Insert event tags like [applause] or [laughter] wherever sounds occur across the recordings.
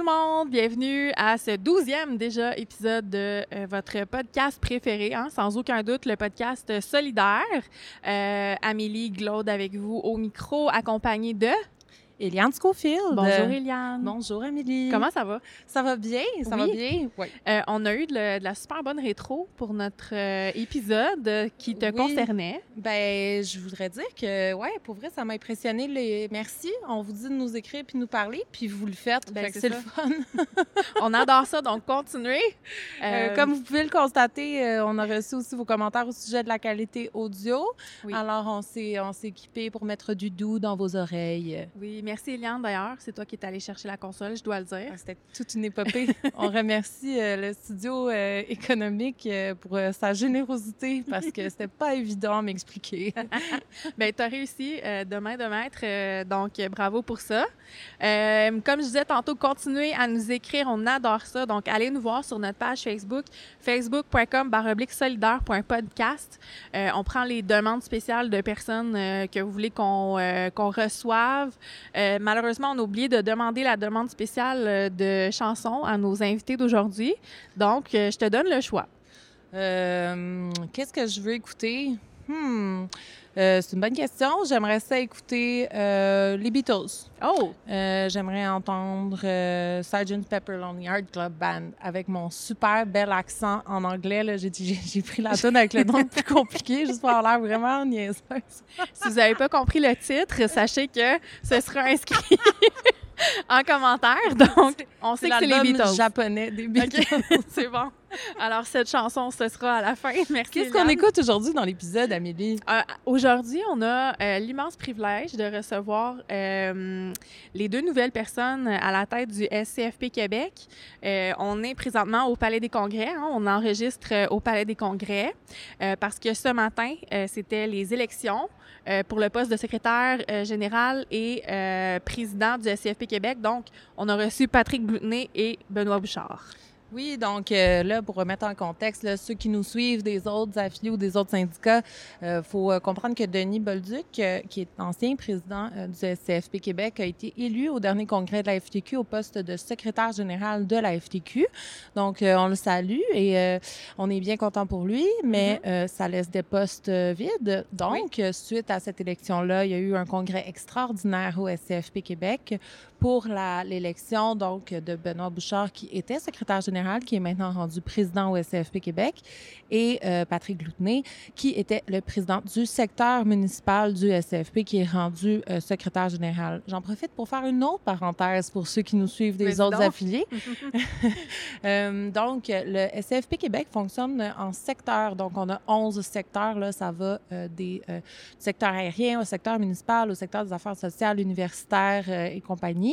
Le monde, bienvenue à ce douzième déjà épisode de euh, votre podcast préféré, hein, sans aucun doute le podcast solidaire. Euh, Amélie Glaude avec vous au micro, accompagnée de... Eliane Schofield. Bonjour Eliane. Bonjour Amélie. Comment ça va? Ça va bien, ça va bien? Oui. Euh, on a eu de, la- de la super bonne rétro pour notre euh, épisode qui te Oui. concernait. Ben, je voudrais dire que, ouais, pour vrai, ça m'a impressionné. Les... Merci. On vous dit de nous écrire puis nous parler, puis vous le faites. Ben, c'est le fun. [laughs] On adore ça, donc continuez. Euh, comme vous pouvez le constater, on a reçu aussi vos commentaires au sujet de la qualité audio. Oui. Alors, on s'est, équipé pour mettre du doux dans vos oreilles. Oui, merci Eliane d'ailleurs. C'est toi qui es allée chercher la console, je dois le dire. Ah, C'était toute une épopée. on remercie euh, le studio euh, économique euh, pour sa générosité parce que c'était pas évident à m'expliquer. [laughs] Bien, tu as réussi euh, de maître, donc bravo pour ça. Comme je disais tantôt, continuez à nous écrire, on adore ça. Donc, allez nous voir sur notre page Facebook, facebook.com solidaire.podcast. On prend les demandes spéciales de personnes que vous voulez qu'on qu'on reçoive. Euh, malheureusement, on a oublié de demander la demande spéciale euh, de chansons à nos invités d'aujourd'hui. Donc, euh, je te donne le choix. Qu'est-ce que je veux écouter? Hmm. Euh, c'est une bonne question. J'aimerais ça écouter euh, les Beatles. Oh! Euh, J'aimerais entendre Sgt. Pepper Lonely Heart Club Band avec mon super bel accent en anglais. là. J'ai j'ai- j'ai pris la tonne avec le nom le plus compliqué juste pour avoir l'air vraiment niaiseuse. Si vous n'avez pas compris le titre, sachez que ce sera inscrit [laughs] en commentaire. Donc, on sait que c'est les Beatles. japonais des [laughs] Beatles. C'est bon. [laughs] Alors, cette chanson, ce sera à la fin. [laughs] Merci. Qu'est-ce qu'on écoute aujourd'hui dans l'épisode, Amélie? Euh, Aujourd'hui, on a euh, l'immense privilège de recevoir euh, les deux nouvelles personnes à la tête du SCFP Québec. On est présentement au Palais des Congrès. hein. on enregistre au Palais des Congrès parce que ce matin, c'était les élections pour le poste de secrétaire général et président du SCFP Québec. Donc, on a reçu Patrick Boutenet et Benoît Bouchard. Oui, donc euh, là, pour remettre en contexte, là, ceux qui nous suivent des autres affiliés ou des autres syndicats, il faut euh, comprendre que Denis Bolduc, euh, qui est ancien président euh, du SCFP Québec, a été élu au dernier congrès de la FTQ au poste de secrétaire général de la FTQ. Donc, euh, on le salue et euh, on est bien content pour lui, mais euh, ça laisse des postes euh, vides. Donc, euh, suite à cette élection-là, il y a eu un congrès extraordinaire au SCFP Québec pour l'élection donc de Benoît Bouchard, qui était secrétaire général, qui est maintenant rendu président au SCFP Québec, et euh, Patrick Gloutenet, qui était le président du secteur municipal du SCFP, qui est rendu euh, secrétaire général. J'en profite pour faire une autre parenthèse pour ceux qui nous suivent des autres donc. affiliés. [laughs] Euh, donc, le SCFP Québec fonctionne en secteurs. Donc, on a 11 secteurs. Là, ça va des euh, du secteur aérien au secteur municipal, au secteur des affaires sociales, universitaires et compagnie.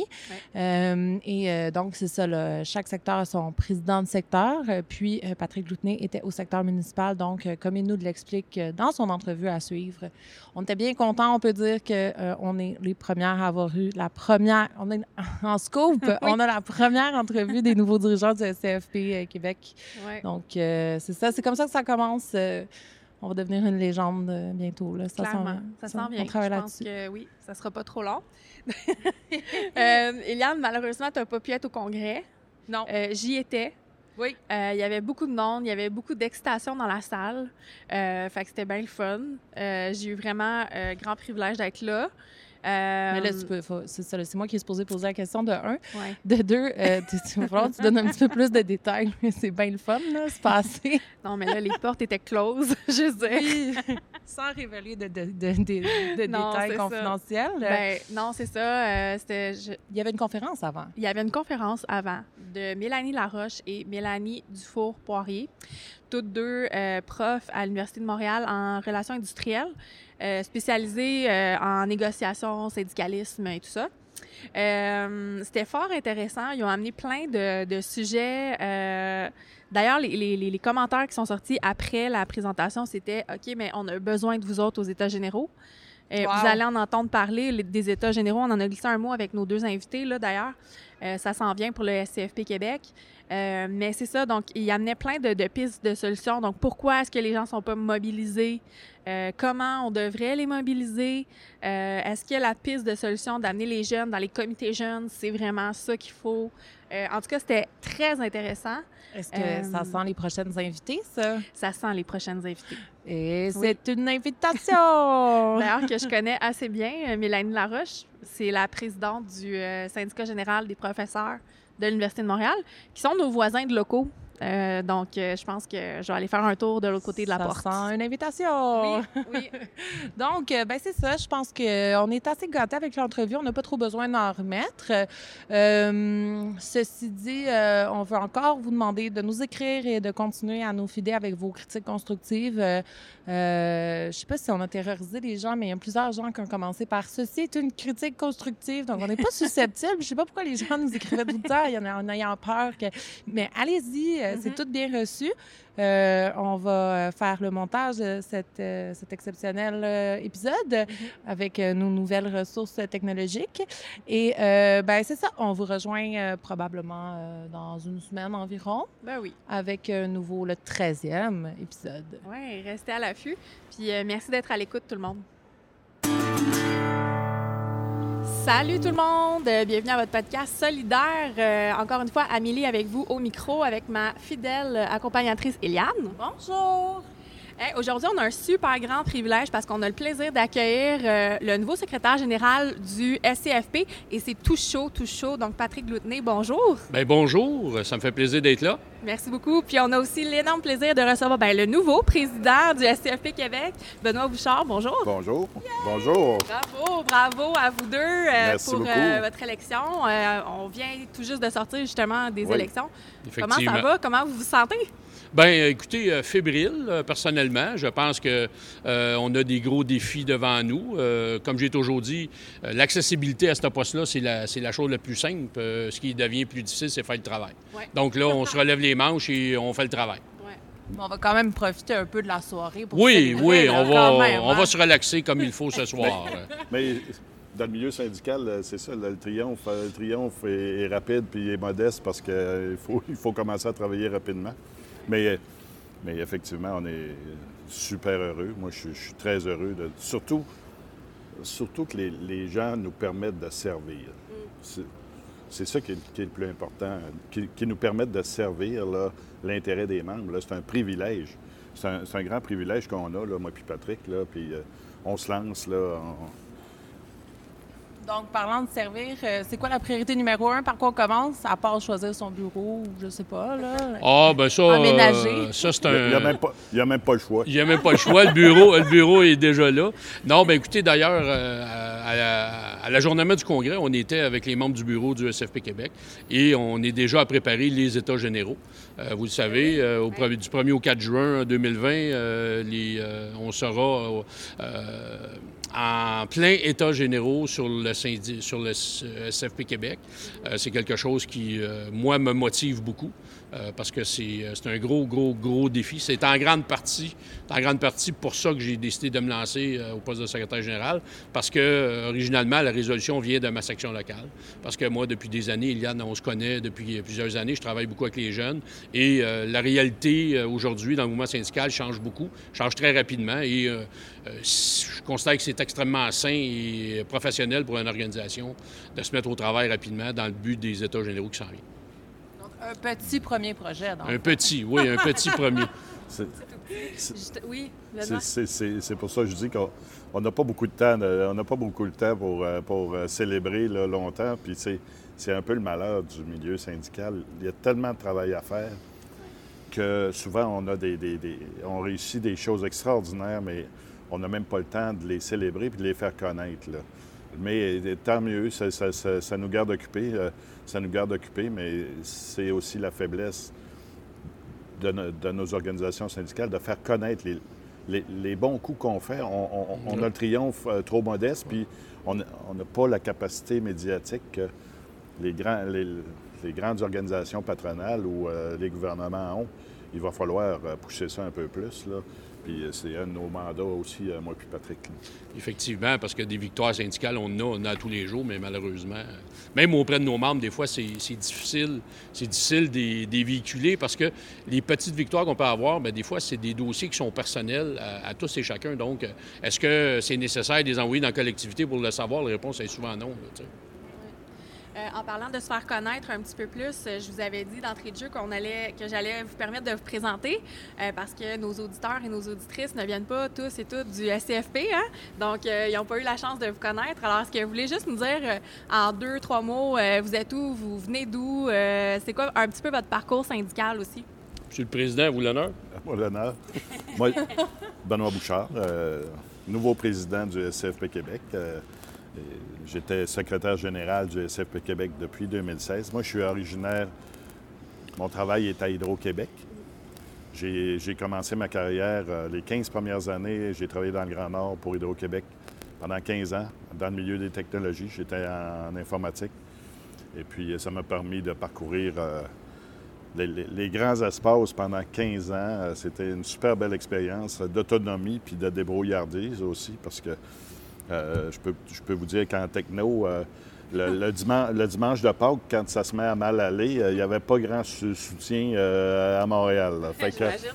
Euh, et euh, donc, c'est ça. Là, chaque secteur a son président de secteur. Euh, puis, Patrick Gloutenet était au secteur municipal. Donc, comme il nous l'explique dans son entrevue à suivre, on était bien contents. On peut dire qu'on est les premières à avoir eu la première. On est [laughs] en scoop. [laughs] On a la première entrevue des nouveaux dirigeants du SCFP Québec. Ouais. Donc, c'est ça. C'est comme ça que ça commence. On va devenir une légende euh, bientôt. Là. Ça s'en Clairement, vient. ça s'en vient. On travaille Je pense là-dessus. que oui, ça sera pas trop long. [laughs] euh, Eliane, malheureusement, tu n'as pas pu être au congrès. Non. Euh, J'y étais. Oui. Euh, Il y avait beaucoup de monde, il y avait beaucoup d'excitation dans la salle. Euh, fait que c'était bien le fun. Euh, J'ai eu vraiment euh, grand privilège d'être là. Euh, Mais là, tu peux, faut- c'est ça. là, C'est moi qui ai supposé poser la question de un. ouais. De deux, euh, tu, tu, il va falloir que tu donnes un petit peu plus de détails. C'est bien le fun, là. C'est passé. Non, mais là, les portes étaient closes, [laughs] je veux dire. [laughs] Sans révéler de, de, de, de- de Non, c'est détails confidentiels. Ben, non, c'est ça. euh, c'était, je- Il y avait une conférence avant. Il y avait une conférence avant de Mélanie Laroche et Mélanie Dufour-Poirier, toutes deux euh, profs à l'Université de Montréal en relations industrielles, euh, spécialisées euh, en négociation, syndicalisme et tout ça. Euh, C'était fort intéressant. Ils ont amené plein de, de sujets. D'ailleurs, les, les- les- les commentaires qui sont sortis après la présentation, c'était OK, mais on a besoin de vous autres aux États généraux. Wow. Vous allez en entendre parler les- des États généraux. On en a glissé un mot avec nos deux invités, là, d'ailleurs. ça s'en vient pour le SCFP Québec. Mais c'est ça, donc il amenait plein de, de, pistes de solutions. Donc pourquoi est-ce que les gens ne sont pas mobilisés? comment on devrait les mobiliser? est-ce qu'il y a la piste de solution d'amener les jeunes dans les comités jeunes? C'est vraiment ça qu'il faut? en tout cas, c'était très intéressant. Est-ce que ça sent les prochaines invités, ça? Ça sent les prochaines invités. Et c'est une invitation! [laughs] D'ailleurs, que je connais assez bien, euh, Mélanie Laroche, c'est la présidente du euh, syndicat général des professeurs de l'Université de Montréal, qui sont nos voisins de locaux. Euh, donc, euh, je pense que je vais aller faire un tour de l'autre côté de la ça porte. Sent une invitation. Oui, oui. [laughs] donc, euh, ben c'est ça. Je pense qu'on est assez gâtés avec l'entrevue. On n'a pas trop besoin d'en remettre. ceci dit, on veut encore vous demander de nous écrire et de continuer à nous fider avec vos critiques constructives. je ne sais pas si on a terrorisé les gens, mais il y a plusieurs gens qui ont commencé par ceci est une critique constructive. Donc, on n'est pas [laughs] susceptible. je ne sais pas pourquoi les gens nous écrivaient tout le temps en, ayant peur. Que... Mais allez-y euh, c'est mm-hmm. tout bien reçu. Euh, on va euh, faire le montage de cet exceptionnel épisode mm-hmm. avec nos nouvelles ressources technologiques. Et ben c'est ça, on vous rejoint probablement dans une semaine environ. Ben oui. Avec un nouveau, le 13e épisode. Oui, restez à l'affût. Puis merci d'être à l'écoute, tout le monde. Salut tout le monde, bienvenue à votre podcast solidaire. Euh, encore une fois, Amélie avec vous au micro avec ma fidèle accompagnatrice Eliane. Bonjour. Aujourd'hui, on a un super grand privilège parce qu'on a le plaisir d'accueillir euh, le nouveau secrétaire général du SCFP et c'est tout chaud, tout chaud. Donc, Patrick Gloutenay, bonjour. Bien, bonjour, ça me fait plaisir d'être là. Merci beaucoup. Puis on a aussi l'énorme plaisir de recevoir ben, le nouveau président du SCFP Québec, Benoît Bouchard. Bonjour. Bonjour. Bonjour. Bravo, bravo à vous deux euh, pour euh, votre élection. on vient tout juste de sortir justement des élections. Comment ça va? Comment vous vous sentez? Bien, écoutez, euh, fébrile, euh, personnellement. Je pense qu'on euh, on a des gros défis devant nous. comme j'ai toujours dit, l'accessibilité à ce poste-là, c'est la, la, chose la plus simple. ce qui devient plus difficile, c'est faire le travail. Donc là, on se relève les manches et on fait le travail. On va quand même profiter un peu de la soirée pour Oui, oui, on, va, on va hein. se relaxer comme il faut ce [laughs] soir. Mais dans le milieu syndical, c'est ça, le triomphe, le triomphe est, rapide puis est modeste parce qu'il faut, il faut commencer à travailler rapidement. Mais, mais effectivement, on est super heureux. Moi, je, suis très heureux. De, surtout, surtout que les, gens nous permettent de servir. Mm. C'est ça qui est, le plus important, qui, nous permettent de servir l'intérêt des membres. C'est un privilège. C'est un, grand privilège qu'on a, là, moi puis Patrick. Là, puis euh, on se lance. Là, donc, parlant de servir, euh, c'est quoi la priorité numéro un? Par quoi on commence? À part choisir son bureau, je sais pas, là. Ah, ben ça. Aménager. Euh, ça, c'est un. Il n'y a, a, même pas le choix. Il n'y a même pas le choix. le, bureau, le bureau est déjà là. Non, ben écoutez, d'ailleurs, euh, à, la, à l'ajournement du Congrès, on était avec les membres du bureau du SFP Québec et on est déjà à préparer les États généraux. vous le savez, au, du 1er au 4 juin 2020, les, on sera en plein état généraux sur le, SFP Québec. Euh, c'est quelque chose qui, euh, moi, me motive beaucoup. Euh, parce que euh, c'est un gros, gros, gros défi. C'est en grande partie, pour ça que j'ai décidé de me lancer euh, au poste de secrétaire général, parce que originalement, la résolution vient de ma section locale. Parce que moi, depuis des années, Eliane, on se connaît depuis plusieurs années, je travaille beaucoup avec les jeunes, et la réalité aujourd'hui dans le mouvement syndical change beaucoup, change très rapidement, et je constate que c'est extrêmement sain et professionnel pour une organisation de se mettre au travail rapidement dans le but des États généraux qui s'en viennent. Un petit premier projet, donc. Un petit, oui, un petit premier. [laughs] oui, c'est pour ça que je dis qu'on n'a pas beaucoup de temps, on n'a pas beaucoup de temps pour, euh, pour euh, célébrer longtemps. Puis c'est un peu le malheur du milieu syndical. Il y a tellement de travail à faire que souvent on a des, on réussit des choses extraordinaires, mais on n'a même pas le temps de les célébrer et de les faire connaître. Mais tant mieux, ça, ça nous garde occupés. Euh, ça nous garde occupés, mais c'est aussi la faiblesse de, nos organisations syndicales de faire connaître les, bons coups qu'on fait. On, a le triomphe euh, trop modeste, puis on n'a pas la capacité médiatique que les, grands, les, grandes organisations patronales ou euh, les gouvernements ont. Il va falloir euh, pousser ça un peu plus. Là. Euh, c'est un de nos mandats aussi, euh, moi puis Patrick. Effectivement, parce que des victoires syndicales, on en a, tous les jours, mais malheureusement, euh, même auprès de nos membres, des fois, c'est difficile. C'est difficile de les véhiculer parce que les petites victoires qu'on peut avoir, bien, des fois, c'est des dossiers qui sont personnels à, tous et chacun. Donc, est-ce que c'est nécessaire de les envoyer dans la collectivité pour le savoir? La réponse est souvent non. Euh, en parlant de se faire connaître un petit peu plus, euh, je vous avais dit d'entrée de jeu qu'on allait, que j'allais vous permettre de vous présenter euh, parce que nos auditeurs et nos auditrices ne viennent pas tous et toutes du SCFP. Hein? Donc, euh, ils n'ont pas eu la chance de vous connaître. Alors, est-ce que vous voulez juste nous dire euh, en deux, trois mots, euh, vous êtes où, vous venez d'où, euh, c'est quoi un petit peu votre parcours syndical aussi? Monsieur le Président, vous l'honneur? À [laughs] moi l'honneur. Moi, Benoît Bouchard, euh, nouveau président du SCFP Québec. Euh, et J'étais secrétaire général du SCFP Québec depuis 2016. Moi, je suis originaire, mon travail est à Hydro-Québec. J'ai commencé ma carrière, euh, les 15 premières années, j'ai travaillé dans le Grand Nord pour Hydro-Québec pendant 15 ans, dans le milieu des technologies. J'étais en, informatique. Et puis, euh, ça m'a permis de parcourir euh, les, les- grands espaces pendant 15 ans. C'était une super belle expérience d'autonomie puis de débrouillardise aussi, parce que euh, je, peux, je peux vous dire qu'en techno, euh, le, le dimanche, le dimanche de Pâques, quand ça se met à mal aller, euh, il n'y avait pas grand sou- soutien à Montréal. là. Fait que, J'imagine.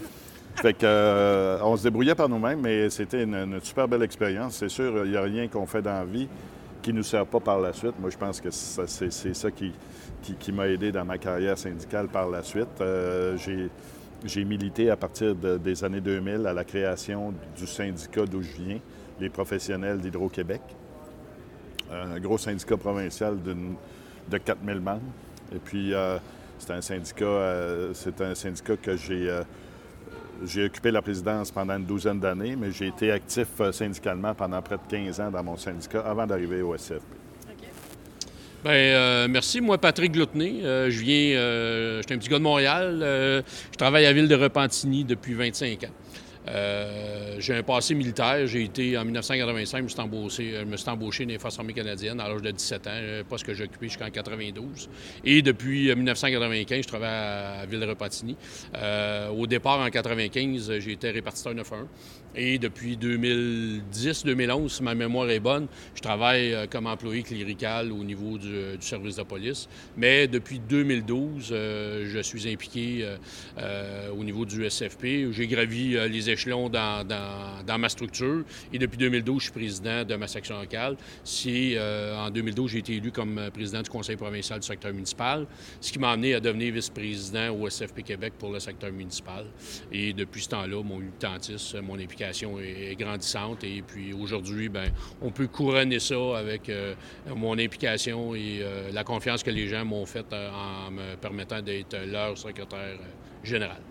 fait que, on se débrouillait par nous-mêmes, mais c'était une, une super belle expérience. C'est sûr, il n'y a rien qu'on fait dans la vie qui ne nous sert pas par la suite. Moi, je pense que c'est ça qui, qui, qui m'a aidé dans ma carrière syndicale par la suite. J'ai- J'ai milité à partir de- des années 2000 à la création du syndicat d'où je viens, les professionnels d'Hydro-Québec. Un gros syndicat provincial de 4000 membres. Et puis, euh, c'est un syndicat, euh, un syndicat que j'ai euh, j'ai occupé la présidence pendant une douzaine d'années, mais j'ai été actif syndicalement pendant près de 15 ans dans mon syndicat avant d'arriver au SCFP. Bien, merci. Moi, Patrick Gloutenay. Euh, je viens, je suis un petit gars de Montréal. Je travaille à ville de Repentigny depuis 25 ans. Euh, j'ai un passé militaire. J'ai été en 1985, je me suis embauché, je me suis embauché dans les Forces armées canadiennes à l'âge de 17 ans, un poste que j'ai occupé jusqu'en 92. Et depuis euh, 1995, je travaille à la ville de Repentigny. Euh, au départ, en 95, j'ai été répartiteur 9-1. Et depuis 2010-2011, si ma mémoire est bonne, je travaille euh, comme employé clérical au niveau du, service de police. Mais depuis 2012, euh, je suis impliqué euh, euh, au niveau du SFP. J'ai gravi euh, les échelons dans, dans- dans ma structure. Et depuis 2012, je suis président de ma section locale. Si euh, en 2012, j'ai été élu comme euh, président du conseil provincial du secteur municipal, ce qui m'a amené à devenir vice-président au SFP Québec pour le secteur municipal. Et depuis ce temps-là, mon militantisme, mon implication est, grandissante. Et puis aujourd'hui, ben, on peut couronner ça avec euh, mon implication et la confiance que les gens m'ont faite en me permettant d'être leur secrétaire général.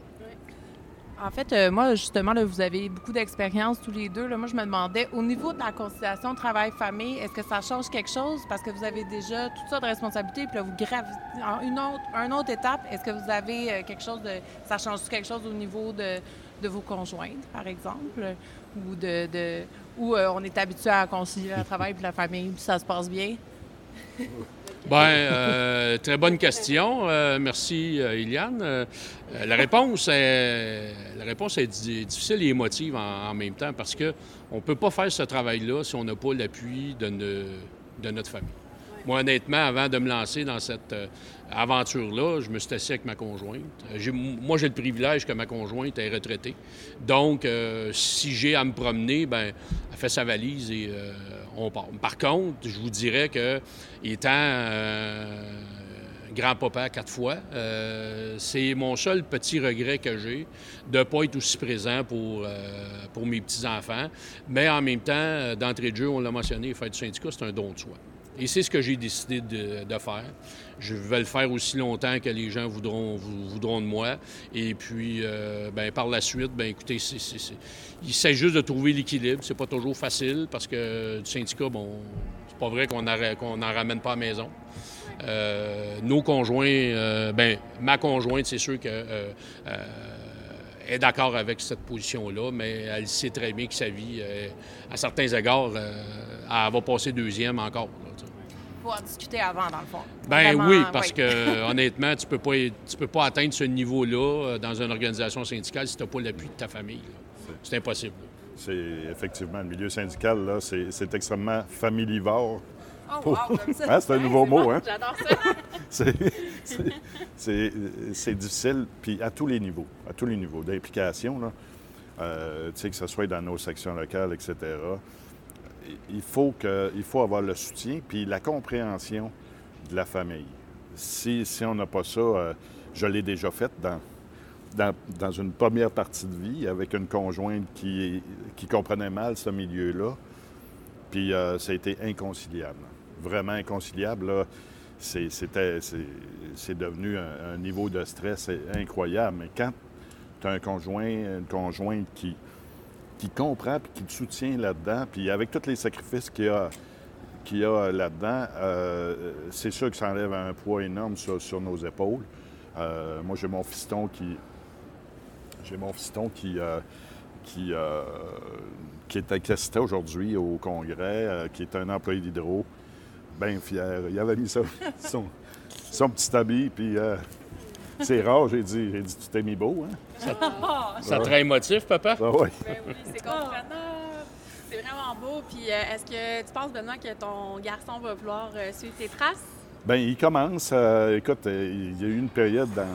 En fait, euh, moi, justement, vous avez beaucoup d'expérience tous les deux. Moi, je me demandais, au niveau de la conciliation travail-famille, est-ce que ça change quelque chose? Parce que vous avez déjà toutes sortes de responsabilités, puis là, vous gravez en une autre, étape. Est-ce que vous avez euh, quelque chose de... Ça change quelque chose au niveau de, vos conjointes, par exemple? Ou euh, on est habitué à concilier le travail et la famille, puis ça se passe bien? [laughs] Bien, euh, très bonne question. Euh, merci, euh, Iliane. La, réponse est, la réponse est di- difficile et émotive en, même temps parce que on ne peut pas faire ce travail-là si on n'a pas l'appui de notre famille. Moi, honnêtement, avant de me lancer dans cette euh, aventure-là, je me suis assis avec ma conjointe. Euh, moi, j'ai le privilège que ma conjointe est retraitée. Donc, euh, si j'ai à me promener, ben, elle fait sa valise et on part. Par contre, je vous dirais que, étant grand-papa quatre fois, c'est mon seul petit regret que j'ai de ne pas être aussi présent pour, pour mes petits-enfants. Mais en même temps, d'entrée de jeu, on l'a mentionné, faire du syndicat, c'est un don de soi. Et c'est ce que j'ai décidé de, faire. Je vais le faire aussi longtemps que les gens voudront, vou- voudront de moi. Et puis, euh, ben, par la suite, ben, écoutez, il s'agit juste de trouver l'équilibre. C'est pas toujours facile parce que du syndicat, bon, c'est pas vrai qu'on n'en ramène pas à la maison. Euh, nos conjoints, euh, ben, ma conjointe, c'est sûr que est d'accord avec cette position-là, mais elle sait très bien que sa vie, à certains égards, elle va passer deuxième encore. En discuter avant, dans le fond. Ben Vraiment, oui, parce oui. que honnêtement, tu peux pas tu peux pas atteindre ce niveau-là euh, dans une organisation syndicale si tu n'as pas l'appui de ta famille. c'est impossible. C'est effectivement le milieu syndical, là, c'est c'est extrêmement familivore. Oh, wow, comme ça. [laughs] Hein, c'est un nouveau bon, mot, hein? J'adore ça. [laughs] C'est- difficile, puis à tous les niveaux, à tous les niveaux d'implication, là, euh, tu sais, que ce soit dans nos sections locales, etc. Il faut, que, il faut avoir le soutien, puis la compréhension de la famille. Si, si on n'a pas ça, euh, je l'ai déjà fait dans, dans, dans une première partie de vie avec une conjointe qui, qui comprenait mal ce milieu-là, puis euh, ça a été inconciliable. Vraiment inconciliable. c'est devenu un, un niveau de stress incroyable. Mais quand tu as un conjoint, une conjointe qui, qui comprend puis qui te soutient là-dedans, puis avec tous les sacrifices qu'il y a, qu'il a là-dedans, euh, c'est sûr que ça enlève un poids énorme sur, sur nos épaules. Euh, moi, j'ai mon fiston qui. J'ai mon fiston qui. euh, qui, qui est qui assistait aujourd'hui au congrès, qui est un employé d'Hydro, bien fier. Il avait mis [laughs] son, son petit habit, puis c'est rare, j'ai dit, j'ai dit, tu t'es mis beau, hein? Ça te rend émotif, papa? Ah ouais. Ben oui, c'est comprenable. C'est vraiment beau. Puis euh, est-ce que tu penses, Benoît, que ton garçon va vouloir euh, suivre tes traces? Bien, il commence. euh, écoute, euh, il y a eu une période dans,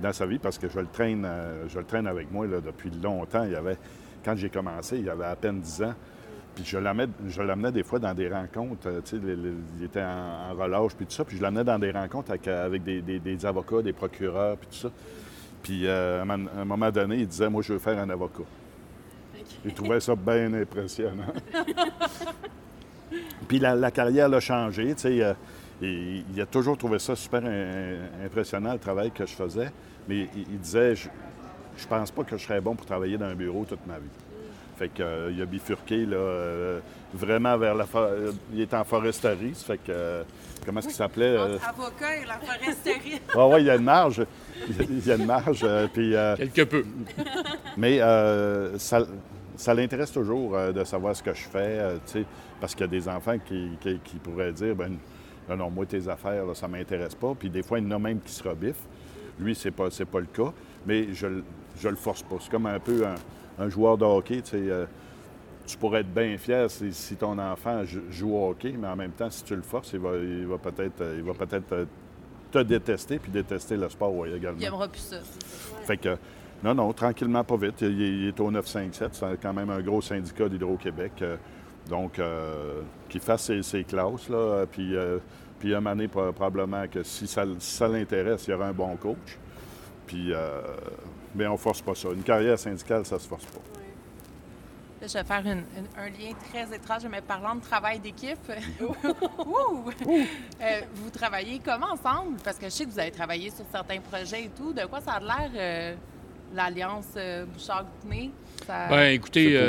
dans sa vie parce que je le traîne, euh, je le traîne avec moi là, depuis longtemps. Il y avait, quand j'ai commencé, il avait à peine 10 ans. Puis je l'amenais, des fois dans des rencontres. euh, tu sais, il était en, en relâche, puis tout ça. Puis je l'amenais dans des rencontres avec, euh, avec des, des- des avocats, des procureurs, puis tout ça. Puis euh, à un moment- donné, il disait Moi, je veux faire un avocat. Il trouvait ça bien impressionnant. [laughs] Puis la, la carrière a changé. tu sais, euh, il a toujours trouvé ça super impressionnant, le travail que je faisais. Mais il, il disait je, je pense pas que je serais bon pour travailler dans un bureau toute ma vie. Fait que, euh, il a bifurqué là, euh, vraiment vers la for- euh, Il est en foresterie. ça fait que. euh, comment est-ce qu'il s'appelait? euh, Avocat et la foresterie. [laughs] Ah ouais, il y a une marge. Il y a une marge. euh, puis, euh, Quelque peu. mais euh, ça, ça l'intéresse toujours euh, de savoir ce que je fais, euh, tu sais, parce qu'il y a des enfants qui, qui- qui pourraient dire, ben non, non, moi, tes affaires, là, ça m'intéresse pas. Puis des fois, il y en a même qui se rebiffent. Lui, c'est pas, c'est pas le cas, mais je, le- je le force pas. C'est comme un peu un, un joueur de hockey, tu sais. euh, tu pourrais être bien fier si, si ton enfant jou- joue au hockey, mais en même temps, si tu le forces, il va, il va peut-être euh, il va peut-être euh, te détester puis détester le sport ouais, également. Il aimera plus ça. Fait que, non, non, tranquillement, pas vite. Il, il est au 957. C'est quand même un gros syndicat d'Hydro-Québec. euh, donc, euh, qu'il fasse ses, ses classes, là. Puis, euh, puis, un probablement que si ça, si ça l'intéresse, il y aura un bon coach. Puis, euh, mais on force pas ça. Une carrière syndicale, ça se force pas. Là, je vais faire un lien très étrange, mais parlant de travail d'équipe. [laughs] Euh, vous travaillez comment ensemble? Parce que je sais que vous avez travaillé sur certains projets et tout. De quoi ça a l'air, euh, l'Alliance euh, Bouchard-Goupney? Ça- Ben, écoutez, C'est euh,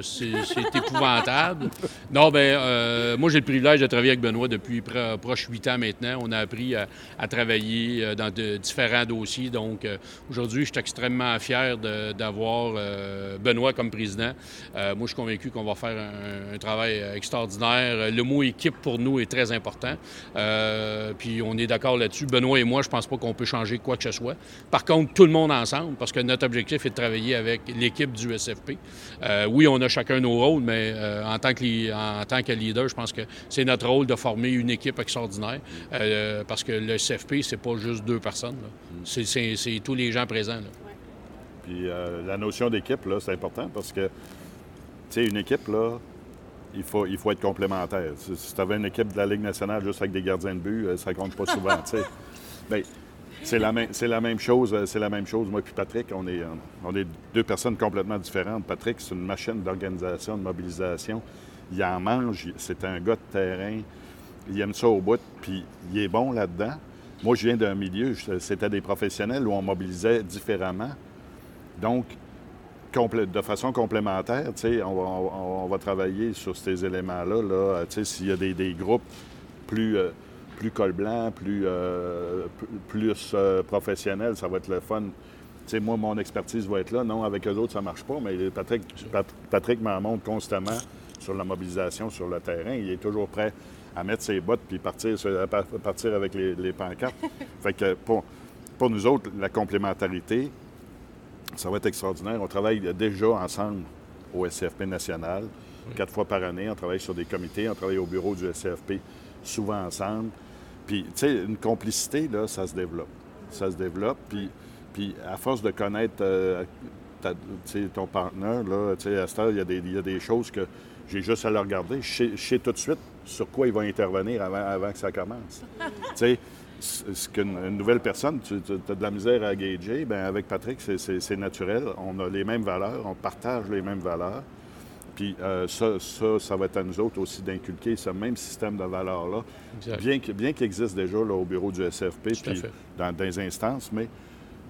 épouvantable. c'est c'est épouvantable. [laughs] Non, ben, euh, moi, j'ai le privilège de travailler avec Benoît depuis pro- proche huit ans maintenant. On a appris à, à travailler dans de différents dossiers. Donc, euh, aujourd'hui, je suis extrêmement fier d'avoir euh, Benoît comme président. Euh, moi, je suis convaincu qu'on va faire un, un travail extraordinaire. Le mot équipe pour nous est très important. Euh, puis, on est d'accord là-dessus. Benoît et moi, je pense pas qu'on peut changer quoi que ce soit. Par contre, tout le monde ensemble, parce que notre objectif est de travailler avec l'équipe du SFP. Euh, oui, on a chacun nos rôles, mais euh, en, tant que, en tant que leader, je pense que c'est notre rôle de former une équipe extraordinaire. Euh, parce que le SFP, c'est pas juste deux personnes. là. C'est- tous les gens présents. là. Puis euh, la notion d'équipe, c'est important parce que, tu sais, une équipe, là, il faut, il faut être complémentaire. Si, tu avais une équipe de la Ligue nationale juste avec des gardiens de but, ça compte pas souvent, tu sais. [laughs] C'est la, la même chose. euh, C'est la même chose. Moi puis Patrick, on est, on est deux personnes complètement différentes. Patrick, c'est une machine d'organisation, de mobilisation. Il en mange. C'est un gars de terrain. Il aime ça au bout. Puis il est bon là-dedans. Moi, je viens d'un milieu, c'était des professionnels où on mobilisait différemment. Donc, de façon complémentaire, on va, on- va travailler sur ces éléments-là. Euh, s'il y a des, des groupes plus, euh, plus col blanc, plus, euh, plus euh, professionnels, ça va être le fun. Tu sais, moi, mon expertise va être là. Non, avec eux autres, ça marche pas, mais Patrick, Pat- Patrick m'en montre constamment sur la mobilisation sur le terrain. Il est toujours prêt à mettre ses bottes puis partir, partir avec les, les pancartes. [laughs] fait que pour, pour nous autres, la complémentarité, Ça va être extraordinaire. On travaille déjà ensemble au SCFP national, quatre fois par année. On travaille sur des comités, on travaille au bureau du SCFP souvent ensemble. Puis, tu sais, une complicité, là, ça se développe. Ça se développe. Puis, puis à force de connaître euh, ton partenaire, là, tu sais, à cette il y, a des- y a des choses que j'ai juste à le regarder. Je sais, tout de suite sur quoi il va intervenir avant, avant que ça commence. tu sais, ce qu'une une nouvelle personne, tu as de la misère à gager, bien, avec Patrick, c'est naturel. On a les mêmes valeurs, on partage les mêmes valeurs. Puis euh, ça, ça, ça va être à nous autres aussi d'inculquer ce même système de valeurs-là, bien bien qu'il existe déjà là, au bureau du SFP, puis dans, les instances, mais,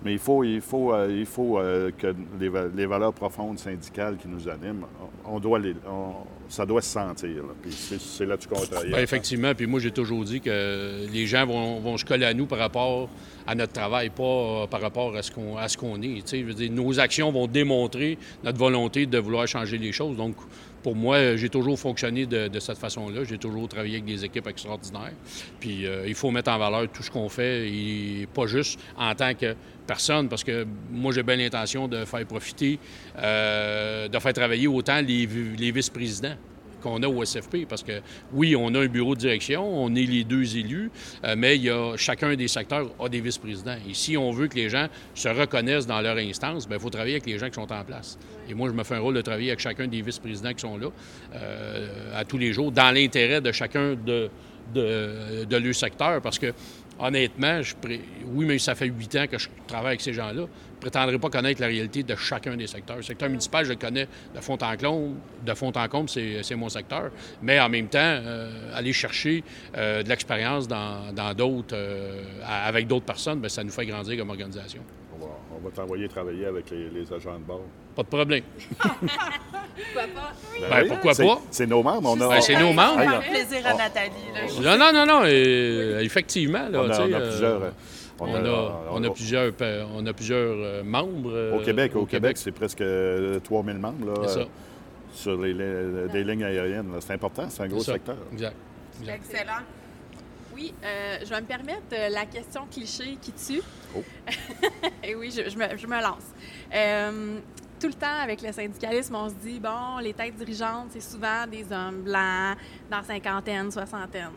mais il faut, il faut, euh, il faut euh, que les, va- les valeurs profondes syndicales qui nous animent, on, on doit les, on- ça doit se sentir. là. C'est là-dessus qu'on va effectivement, puis moi j'ai toujours dit que les gens vont, vont se coller à nous par rapport à notre travail, pas euh, par rapport à ce qu'on est. Tu sais, je veux dire, nos actions vont démontrer notre volonté de vouloir changer les choses. Donc, pour moi, j'ai toujours fonctionné de, de cette façon-là. J'ai toujours travaillé avec des équipes extraordinaires. Puis euh, il faut mettre en valeur tout ce qu'on fait et pas juste en tant que personne, parce que moi j'ai bien l'intention de faire profiter, euh, de faire travailler autant les vice-présidents qu'on a au SFP. Parce que oui, on a un bureau de direction, on est les deux élus, euh, mais chacun des secteurs a des vice-présidents. Et si on veut que les gens se reconnaissent dans leur instance, il faut travailler avec les gens qui sont en place. Et moi, je me fais un rôle de travailler avec chacun des vice-présidents qui sont là euh, à tous les jours, dans l'intérêt de chacun de, de, de leur secteur. Parce que honnêtement, oui, mais ça fait huit ans que je travaille avec ces gens-là. Je ne prétendrai pas connaître la réalité de chacun des secteurs. Le secteur municipal, je le connais de fond en comble. De fond en comble, c'est c'est mon secteur. Mais en même temps, euh, aller chercher euh, de l'expérience dans dans d'autres, euh, avec d'autres personnes, bien, ça nous fait grandir comme organisation. On va, on va t'envoyer travailler avec les, les agents de bord. Pas de problème. Pourquoi pas? Ben, pourquoi c'est- pas? C'est nos membres. On a, Ben, c'est nos membres. Plaisir à Nathalie. là. Non, non, non, non. effectivement, là, on a, on a euh, plusieurs. Euh, On a, on a plusieurs, pa- on a plusieurs euh, membres. euh, Au Québec, au Québec, c'est presque euh, 3000 membres là, C'est ça. euh, sur les, les- des lignes aériennes. C'est important, c'est un gros ça. secteur. Exact. exact. Excellent. Oui, euh, je vais me permettre euh, la question cliché qui tue. Oh. [laughs] Et oui, je, je me, je me lance. Euh, tout le temps, avec le syndicalisme, on se dit, bon, les têtes dirigeantes, c'est souvent des hommes blancs, dans cinquantaine, soixantaine.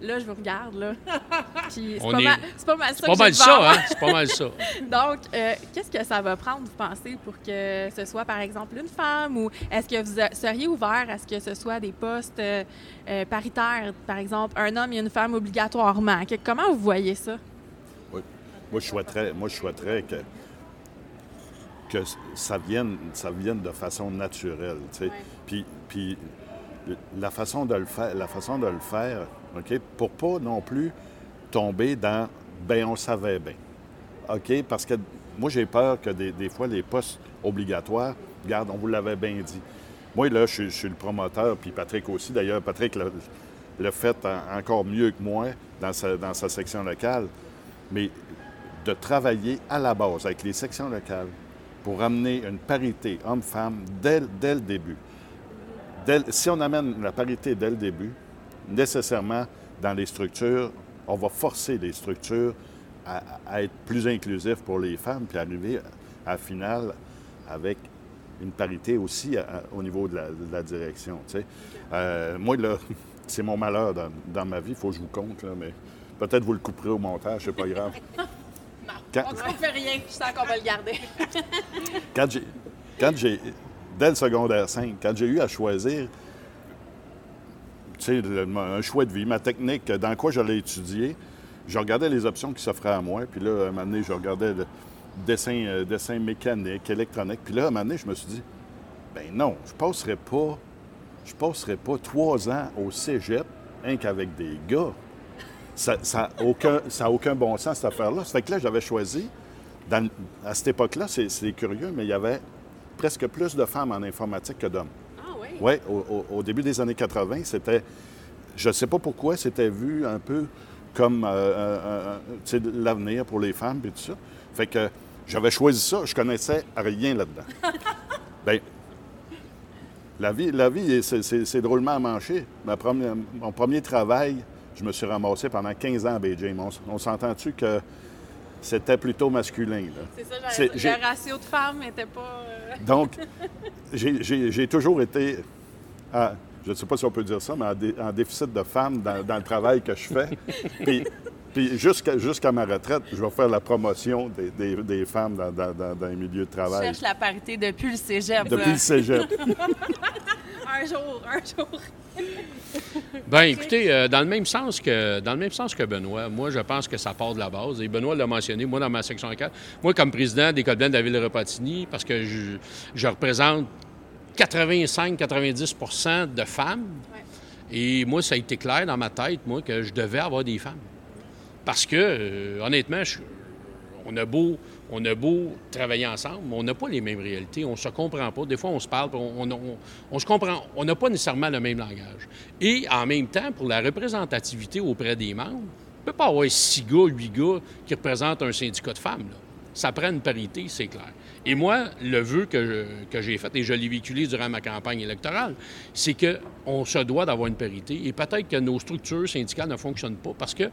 Là, je vous regarde, là. [laughs] Puis c'est pas, est- mal- c'est pas mal ça C'est pas que mal ça, hein? C'est pas mal ça. [laughs] Donc, euh, qu'est-ce que ça va prendre, vous pensez, pour que ce soit, par exemple, une femme ou est-ce que vous seriez ouvert à ce que ce soit des postes euh, euh, paritaires, par exemple, un homme et une femme obligatoirement? Que- comment vous voyez ça? Oui. Moi, je souhaiterais, moi, je souhaiterais que, que ça, vienne, ça vienne de façon naturelle. tu sais. Puis, puis la façon de le faire, la façon de le faire, OK, pour pas non plus tomber dans ben on savait bien. Parce que moi, j'ai peur que des, fois, les postes obligatoires, regarde, on vous l'avait bien dit. Moi, là, je, suis- le promoteur, puis Patrick aussi. D'ailleurs, Patrick l'a fait en- encore mieux que moi dans sa, section locale. Mais de travailler à la base avec les sections locales pour amener une parité homme-femme dès, le début. Si on amène la parité dès le début, nécessairement dans les structures, on va forcer les structures à, à être plus inclusifs pour les femmes, puis arriver à, la finale avec une parité aussi à- à- au niveau de la, de la direction. tu sais. Euh, moi, là, [laughs] c'est mon malheur dans, dans ma vie, il faut que je vous compte, là, mais peut-être vous le couperez au montage, c'est pas grave. [laughs] Quand- On ne fait rien, je sens qu'on va le garder. quand j'ai, quand j'ai, dès le secondaire 5, quand j'ai eu à choisir, un choix de vie, ma technique, dans quoi j'allais étudier, je regardais les options qui s'offraient à moi. Puis là, à un moment donné, je regardais le dessin, euh, dessin mécanique, électronique. Puis là, à un moment donné, je me suis dit, ben non, je passerai pas, je passerai pas trois ans au cégep, rien qu'avec des gars. Ça n'a ça aucun, aucun bon sens, cette affaire-là. Ça fait que là, j'avais choisi, à cette époque-là, c'est curieux, mais il y avait presque plus de femmes en informatique que d'hommes. Oui? Au, début des années 80, c'était. Je ne sais pas pourquoi, c'était vu un peu comme euh, euh, euh, l'avenir pour les femmes et tout ça. Fait que j'avais choisi ça, je connaissais rien là-dedans. [laughs] Bien, la vie, la vie c'est- drôlement manché. Ma première- mon premier travail, je me suis ramassé pendant 15 ans à Beijing. On, on s'entend-tu que c'était plutôt masculin. là? C'est ça, le ratio de femmes n'était pas. euh, Donc, j'ai- toujours été, à- je ne sais pas si on peut dire ça, mais en, dé- en déficit de femmes dans, dans le travail que je fais. Puis, puis jusqu'à ma retraite, je vais faire la promotion des, des- des femmes dans, dans, les milieux de Je travail. cherche la parité depuis le cégep. Depuis le cégep. [laughs] Un jour, un jour. Bien, écoutez, euh, dans le même sens que dans le même sens que Benoît, moi, je pense que ça part de la base. Et Benoît l'a mentionné, moi, dans ma section 4, moi, comme président des Colblancs de la ville de Repentigny, parce que je, je représente 85-90% de femmes. Et moi, ça a été clair dans ma tête, moi, que je devais avoir des femmes. Parce que, euh, honnêtement, je- on a beau, on a beau travailler ensemble, mais on n'a pas les mêmes réalités, on se comprend pas. Des fois, on se parle, on, se comprend, on n'a pas nécessairement le même langage. Et en même temps, pour la représentativité auprès des membres, on ne peut pas avoir six gars, huit gars qui représentent un syndicat de femmes. Ça prend une parité, c'est clair. Et moi, le vœu que, que j'ai fait, et je l'ai véhiculé durant ma campagne électorale, c'est qu'on se doit d'avoir une parité. Et peut-être que nos structures syndicales ne fonctionnent pas parce que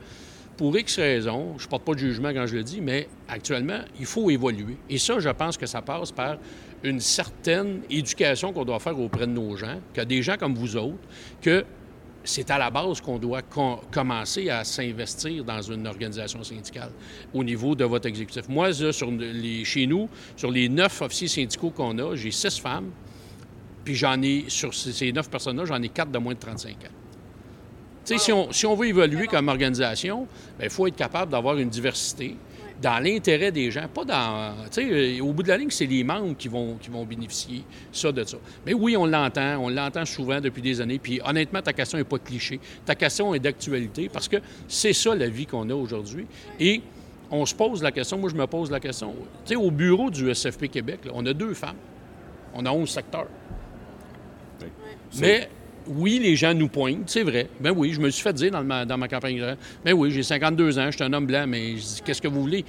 pour X raisons, je ne porte pas de jugement quand je le dis, mais actuellement, il faut évoluer. Et ça, je pense que ça passe par une certaine éducation qu'on doit faire auprès de nos gens, que des gens comme vous autres, que c'est à la base qu'on doit com- commencer à s'investir dans une organisation syndicale au niveau de votre exécutif. Moi, là, sur les, chez nous, sur les neuf officiers syndicaux qu'on a, j'ai six femmes, puis j'en ai, sur ces neuf personnes-là, j'en ai quatre de moins de 35 ans. Sais, si, on, si on veut évoluer comme organisation, il faut être capable d'avoir une diversité dans l'intérêt des gens, pas dans... Tu sais, euh, au bout de la ligne, c'est les membres qui vont, qui vont bénéficier ça de ça. Mais oui, on l'entend, on l'entend souvent depuis des années, puis honnêtement, ta question n'est pas cliché. Ta question est d'actualité, parce que c'est ça la vie qu'on a aujourd'hui. Et on se pose la question, moi je me pose la question, tu sais, au bureau du SFP Québec, là, on a deux femmes. On a 11 secteurs. Mais oui, les gens nous pointent, c'est vrai. Ben oui, je me suis fait dire dans ma, campagne ben oui, j'ai 52 ans, je suis un homme blanc, mais qu'est-ce que vous voulez?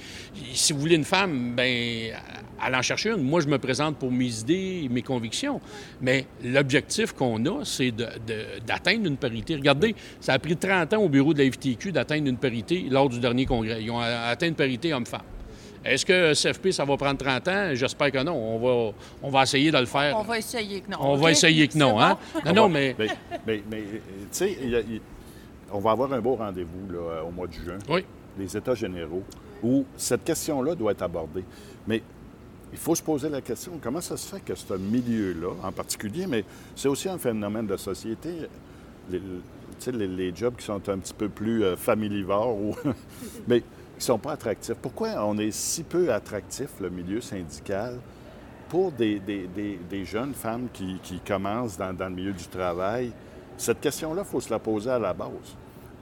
Si vous voulez une femme, ben allez chercher une. Moi, je me présente pour mes idées et mes convictions. Mais l'objectif qu'on a, c'est d'atteindre une parité. Regardez, ça a pris 30 ans au bureau de la FTQ d'atteindre une parité lors du dernier congrès. Ils ont atteint une parité homme-femme. Est-ce que CFP, ça va prendre 30 ans? J'espère que non. On va, on va essayer de le faire. On va essayer que non. On va essayer que non, hein? bon? Non, non, mais... Mais, mais- mais, euh, tu sais, on va avoir un beau rendez-vous là, euh, au mois de juin, Oui. les États généraux, où cette question-là doit être abordée. Mais il faut se poser la question, comment ça se fait que ce milieu-là, en particulier, mais c'est aussi un phénomène de société, les, tu sais, les, les jobs qui sont un petit peu plus euh, familivores, ou, [laughs] mais qui ne sont pas attractifs. Pourquoi on est si peu attractif, le milieu syndical, pour des, des- des- des jeunes femmes qui, qui commencent dans, dans le milieu du travail? Cette question-là, il faut se la poser à la base.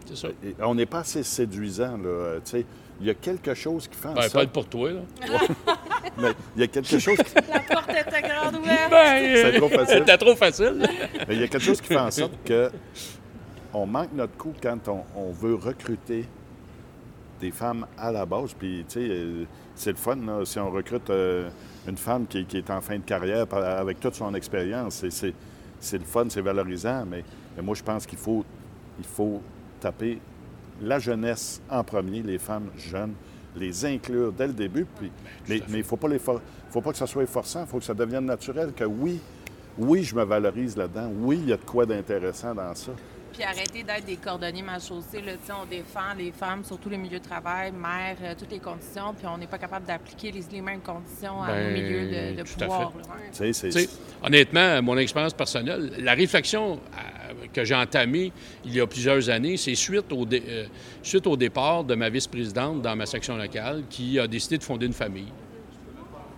C'est ça. Et on n'est pas assez séduisant, là. euh, Tu sais, il y a quelque chose qui fait en Ben, pas sorte... pour toi, là. [laughs] mais il y a quelque chose qui... La porte était grande ouverte. Ben, C'est trop facile. [laughs] C'était trop facile. Mais il y a quelque chose qui fait en sorte que on manque notre coup quand on, on veut recruter des femmes à la base. Puis, tu sais, euh, c'est le fun, là, si on recrute euh, une femme qui, qui est en fin de carrière avec toute son expérience. c'est- le fun, c'est valorisant, mais, mais moi, je pense qu'il faut, il faut taper la jeunesse en premier, les femmes jeunes, les inclure dès le début. Puis, mais mais il ne faut, pas les faut pas que ça soit forçant, il faut que ça devienne naturel, que oui, oui, je me valorise là-dedans. Oui, il y a de quoi d'intéressant dans ça. Puis arrêter d'être des cordonniers mal chaussés. Là, on défend les femmes sur tous les milieux de travail, mères, euh, toutes les conditions, puis on n'est pas capable d'appliquer les, les mêmes conditions à Ben, nos milieux de, de tout à pouvoir. fait. là. Honnêtement, mon expérience personnelle, la réflexion euh, que j'ai entamée il y a plusieurs années, c'est suite au, dé- euh, suite au départ de ma vice-présidente dans ma section locale qui a décidé de fonder une famille.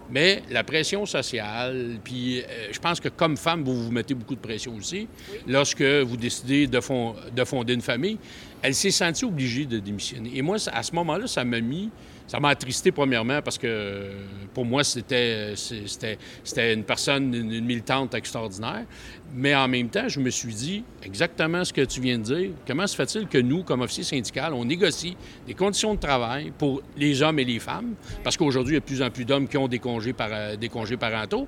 Mais la pression sociale, puis euh, je pense que comme femme, vous vous mettez beaucoup de pression aussi. Lorsque vous décidez de, de fonder une famille, elle s'est sentie obligée de démissionner. Et moi, à ce moment-là, ça m'a mis, ça m'a attristé premièrement parce que euh, pour moi, c'était, c'est- c'était, c'était une personne, une, une militante extraordinaire. Mais en même temps, je me suis dit exactement ce que tu viens de dire. Comment se fait-il que nous, comme officiers syndicaux, on négocie des conditions de travail pour les hommes et les femmes? Parce qu'aujourd'hui, il y a de plus en plus d'hommes qui ont des congés, par- des congés parentaux.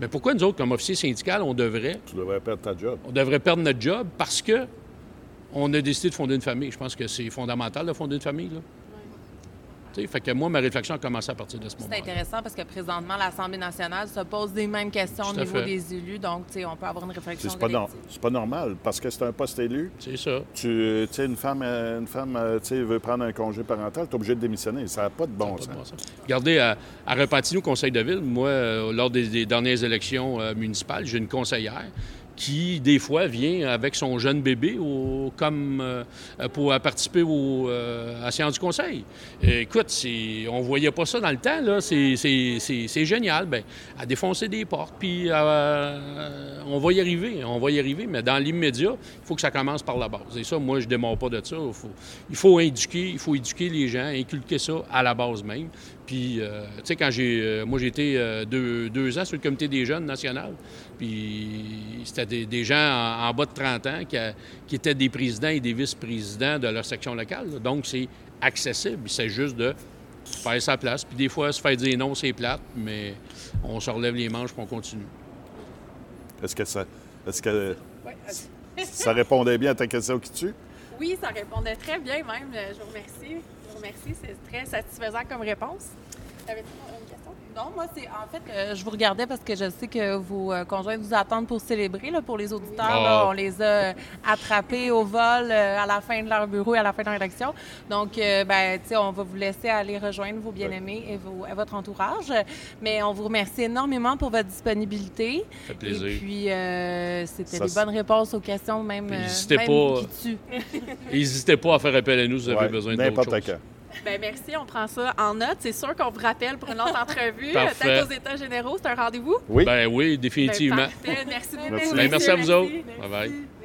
Mais pourquoi nous autres, comme officiers syndicaux, on devrait Tu devrais perdre ta job. on devrait perdre notre job parce que on a décidé de fonder une famille? Je pense que c'est fondamental de fonder une famille. Là. Fait que moi, ma réflexion a commencé à partir de ce C'est moment-là. intéressant parce que présentement, l'Assemblée nationale se pose des mêmes questions au niveau fait. des élus. Donc, on peut avoir une réflexion C'est pas, c'est pas normal parce que c'est un poste élu. C'est ça. Tu tu sais, une femme, une femme euh, veut prendre un congé parental, tu es obligé de démissionner. Ça n'a pas de bon Pas de sens. bon sens. Regardez, à, à Repentigny, au conseil de ville, moi, euh, lors des, des dernières élections euh, municipales, j'ai une conseillère qui, des fois, vient avec son jeune bébé comme, euh, pour participer au, euh, à la séance du conseil. Écoute, on voyait pas ça dans le temps, là. C'est, génial. Bien, à défoncer des portes, puis euh, on va y arriver. On va y arriver, mais dans l'immédiat, il faut que ça commence par la base. Et ça, moi, je ne démarre pas de ça. Faut, il faut éduquer les gens, inculquer ça à la base même. Puis, euh, tu sais, quand j'ai. euh, moi, j'ai été euh, deux, deux ans sur le comité des jeunes national. Puis, c'était des, des gens en, en bas de 30 ans qui, a- qui étaient des présidents et des vice-présidents de leur section locale. là. Donc, c'est accessible. C'est juste de faire sa place. Puis, des fois, se faire dire non, c'est plate, mais on se relève les manches et on continue. Est-ce que ça, est-ce que ça répondait bien à ta question qui tue? Oui, ça répondait très bien même. Je vous remercie. Remercie. C'est très satisfaisant comme réponse. Non, moi, c'est en fait, euh, je vous regardais parce que je sais que vos euh, conjoints vous attendent pour célébrer. Là, pour les auditeurs, Ah. là, on les a euh, attrapés au vol euh, à la fin de leur bureau et à la fin de leur élection. Donc, euh, ben, tu sais, on va vous laisser aller rejoindre vos bien-aimés et, vos- votre entourage. Mais on vous remercie énormément pour votre disponibilité. Ça fait plaisir. Et puis, euh, c'était des bonnes réponses aux questions, même, euh, n'hésitez même pas-. [laughs] N'hésitez pas à faire appel à nous si vous avez Ouais, besoin d'autre N'importe quand. Ben merci, on prend ça en note. C'est sûr qu'on vous rappelle pour une autre [laughs] entrevue. Peut-être aux États généraux, c'est un rendez-vous? Oui. Ben oui, Ben, définitivement. parfait. Merci beaucoup. Merci. Ben, merci à vous Merci. autres. Bye bye. Merci.